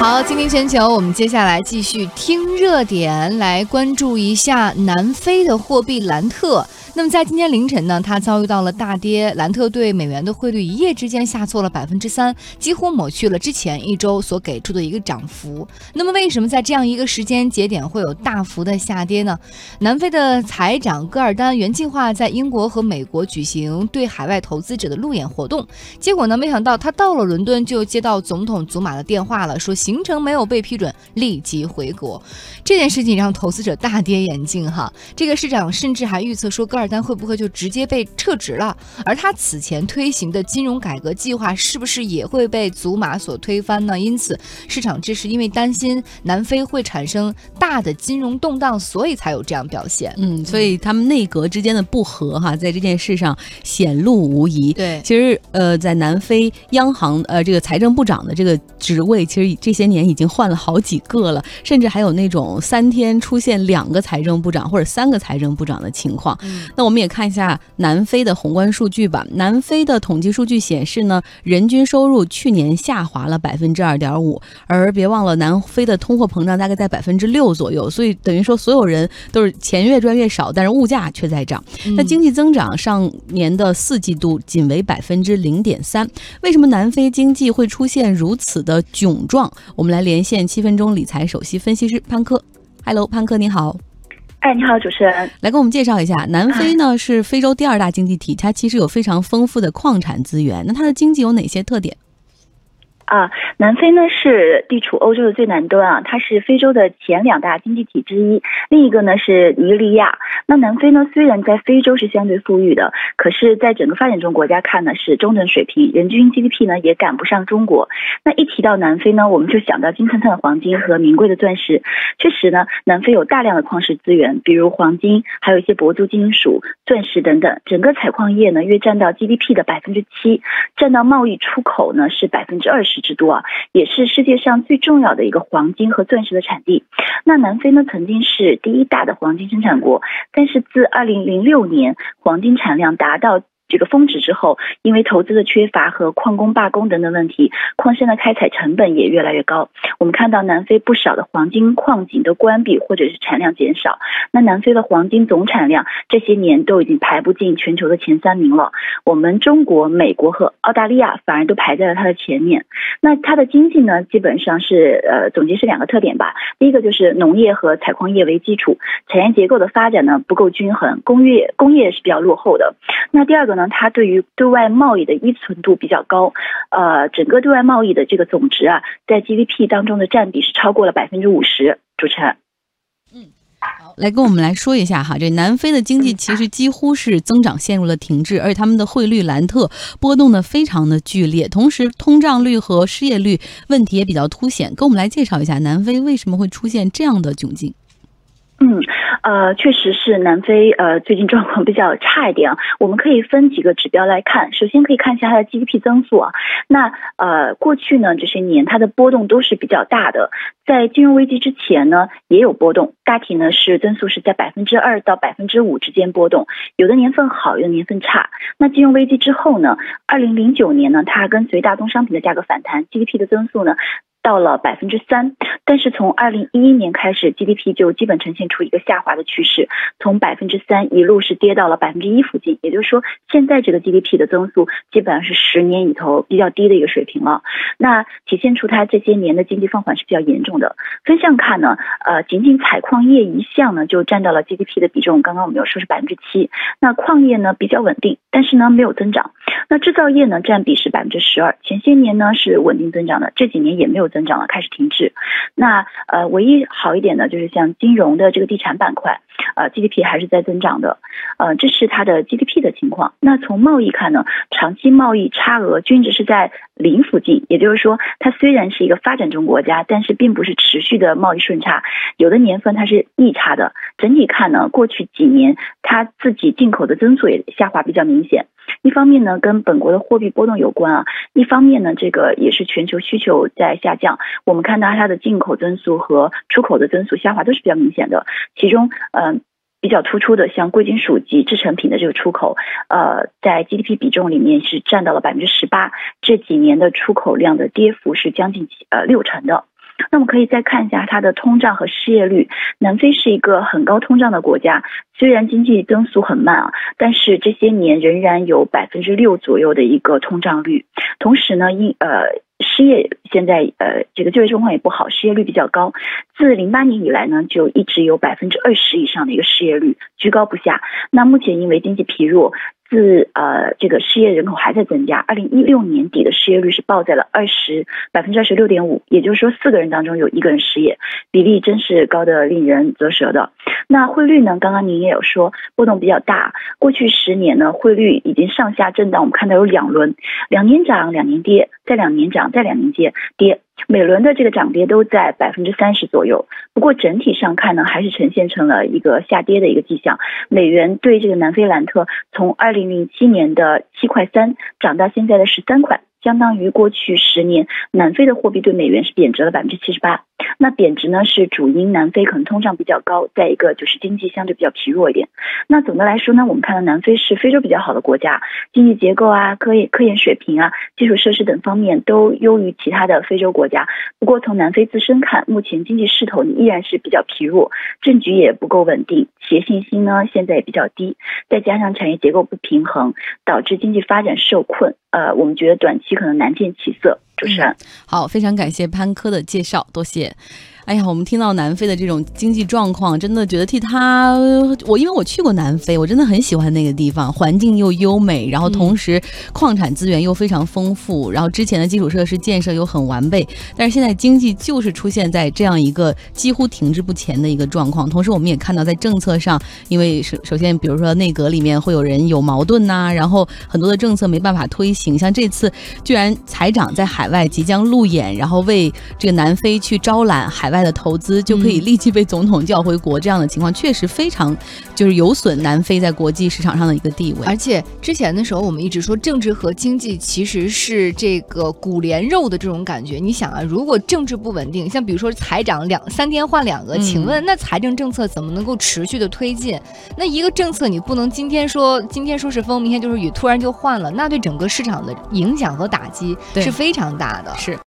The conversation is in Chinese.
好，今天全球，我们接下来继续听热点，来关注一下南非的货币兰特。那么在今天凌晨呢，它遭遇到了大跌，兰特对美元的汇率一夜之间下挫了百分之三，几乎抹去了之前一周所给出的一个涨幅。那么为什么在这样一个时间节点会有大幅的下跌呢？南非的财长戈尔丹原计划在英国和美国举行对海外投资者的路演活动，结果呢，没想到他到了伦敦就接到总统祖马的电话了，说行程没有被批准，立即回国。这件事情让投资者大跌眼镜哈。这个市长甚至还预测说戈尔。单会不会就直接被撤职了？而他此前推行的金融改革计划是不是也会被祖马所推翻呢？因此，市场这是因为担心南非会产生大的金融动荡，所以才有这样表现。嗯，所以他们内阁之间的不和哈，在这件事上显露无遗。对，其实呃，在南非央行呃这个财政部长的这个职位，其实这些年已经换了好几个了，甚至还有那种三天出现两个财政部长或者三个财政部长的情况。那我们也看一下南非的宏观数据吧。南非的统计数据显示呢，人均收入去年下滑了百分之二点五，而别忘了南非的通货膨胀大概在百分之六左右，所以等于说所有人都是钱越赚越少，但是物价却在涨。那经济增长上年的四季度仅为百分之零点三，为什么南非经济会出现如此的窘状？我们来连线七分钟理财首席分析师潘科。Hello，潘科你好。哎，你好，主持人，来给我们介绍一下，南非呢是非洲第二大经济体，它其实有非常丰富的矿产资源，那它的经济有哪些特点？啊，南非呢是地处欧洲的最南端啊，它是非洲的前两大经济体之一。另一个呢是尼日利亚。那南非呢虽然在非洲是相对富裕的，可是在整个发展中国家看呢是中等水平，人均 GDP 呢也赶不上中国。那一提到南非呢，我们就想到金灿灿的黄金和名贵的钻石。确实呢，南非有大量的矿石资源，比如黄金，还有一些铂族金属、钻石等等。整个采矿业呢约占到 GDP 的百分之七，占到贸易出口呢是百分之二十。之多啊，也是世界上最重要的一个黄金和钻石的产地。那南非呢，曾经是第一大的黄金生产国，但是自二零零六年黄金产量达达到这个峰值之后，因为投资的缺乏和矿工罢工等等问题，矿山的开采成本也越来越高。我们看到南非不少的黄金矿井都关闭或者是产量减少。那南非的黄金总产量这些年都已经排不进全球的前三名了。我们中国、美国和澳大利亚反而都排在了它的前面。那它的经济呢，基本上是呃总结是两个特点吧。第一个就是农业和采矿业为基础，产业结构的发展呢不够均衡，工业工业是比较落后的。那第二个。呢，它对于对外贸易的依存度比较高，呃，整个对外贸易的这个总值啊，在 GDP 当中的占比是超过了百分之五十。主持人，嗯，好，来跟我们来说一下哈，这南非的经济其实几乎是增长陷入了停滞，而且他们的汇率兰特波动的非常的剧烈，同时通胀率和失业率问题也比较凸显。跟我们来介绍一下南非为什么会出现这样的窘境。嗯，呃，确实是南非呃最近状况比较差一点啊。我们可以分几个指标来看，首先可以看一下它的 GDP 增速啊。那呃过去呢这些年它的波动都是比较大的，在金融危机之前呢也有波动，大体呢是增速是在百分之二到百分之五之间波动，有的年份好，有的年份差。那金融危机之后呢，二零零九年呢它跟随大宗商品的价格反弹，GDP 的增速呢。到了百分之三，但是从二零一一年开始，GDP 就基本呈现出一个下滑的趋势，从百分之三一路是跌到了百分之一附近。也就是说，现在这个 GDP 的增速基本上是十年里头比较低的一个水平了。那体现出它这些年的经济放缓是比较严重的。分项看呢，呃，仅仅采矿业一项呢就占到了 GDP 的比重，刚刚我们有说是百分之七。那矿业呢比较稳定，但是呢没有增长。那制造业呢占比是百分之十二，前些年呢是稳定增长的，这几年也没有。增长了，开始停滞。那呃，唯一好一点的就是像金融的这个地产板块，呃，GDP 还是在增长的。呃，这是它的 GDP 的情况。那从贸易看呢，长期贸易差额均值是在零附近，也就是说，它虽然是一个发展中国家，但是并不是持续的贸易顺差，有的年份它是逆差的。整体看呢，过去几年它自己进口的增速也下滑比较明显。一方面呢，跟本国的货币波动有关啊；一方面呢，这个也是全球需求在下降。我们看到它的进口增速和出口的增速下滑都是比较明显的。其中，嗯，比较突出的像贵金属及制成品的这个出口，呃，在 GDP 比重里面是占到了百分之十八。这几年的出口量的跌幅是将近呃六成的。那我们可以再看一下它的通胀和失业率。南非是一个很高通胀的国家，虽然经济增速很慢啊，但是这些年仍然有百分之六左右的一个通胀率。同时呢，因呃失业现在呃这个就业状况也不好，失业率比较高。自零八年以来呢，就一直有百分之二十以上的一个失业率，居高不下。那目前因为经济疲弱。自呃，这个失业人口还在增加。二零一六年底的失业率是报在了二十百分之二十六点五，也就是说四个人当中有一个人失业，比例真是高的令人啧舌的。那汇率呢？刚刚您也有说波动比较大。过去十年呢，汇率已经上下震荡，我们看到有两轮，两年涨，两年跌，再两年涨，再两年跌跌。每轮的这个涨跌都在百分之三十左右，不过整体上看呢，还是呈现成了一个下跌的一个迹象。美元对这个南非兰特从二零零七年的七块三涨到现在的十三块。相当于过去十年，南非的货币对美元是贬值了百分之七十八。那贬值呢，是主因南非可能通胀比较高，再一个就是经济相对比较疲弱一点。那总的来说呢，我们看到南非是非洲比较好的国家，经济结构啊、科研科研水平啊、基础设施等方面都优于其他的非洲国家。不过从南非自身看，目前经济势头依然是比较疲弱，政局也不够稳定，企业信心呢现在也比较低，再加上产业结构不平衡，导致经济发展受困。呃，我们觉得短期可能难见起色。主持人，好，非常感谢潘科的介绍，多谢。哎呀，我们听到南非的这种经济状况，真的觉得替他，我因为我去过南非，我真的很喜欢那个地方，环境又优美，然后同时矿产资源又非常丰富，然后之前的基础设施建设又很完备，但是现在经济就是出现在这样一个几乎停滞不前的一个状况。同时，我们也看到在政策上，因为首首先，比如说内阁里面会有人有矛盾呐，然后很多的政策没办法推行，像这次居然财长在海外即将路演，然后为这个南非去招揽海外。的投资就可以立即被总统叫回国，这样的情况确实非常就是有损南非在国际市场上的一个地位。而且之前的时候，我们一直说政治和经济其实是这个骨连肉的这种感觉。你想啊，如果政治不稳定，像比如说财长两三天换两个，请问那财政政策怎么能够持续的推进？那一个政策你不能今天说今天说是风，明天就是雨，突然就换了，那对整个市场的影响和打击是非常大的。是。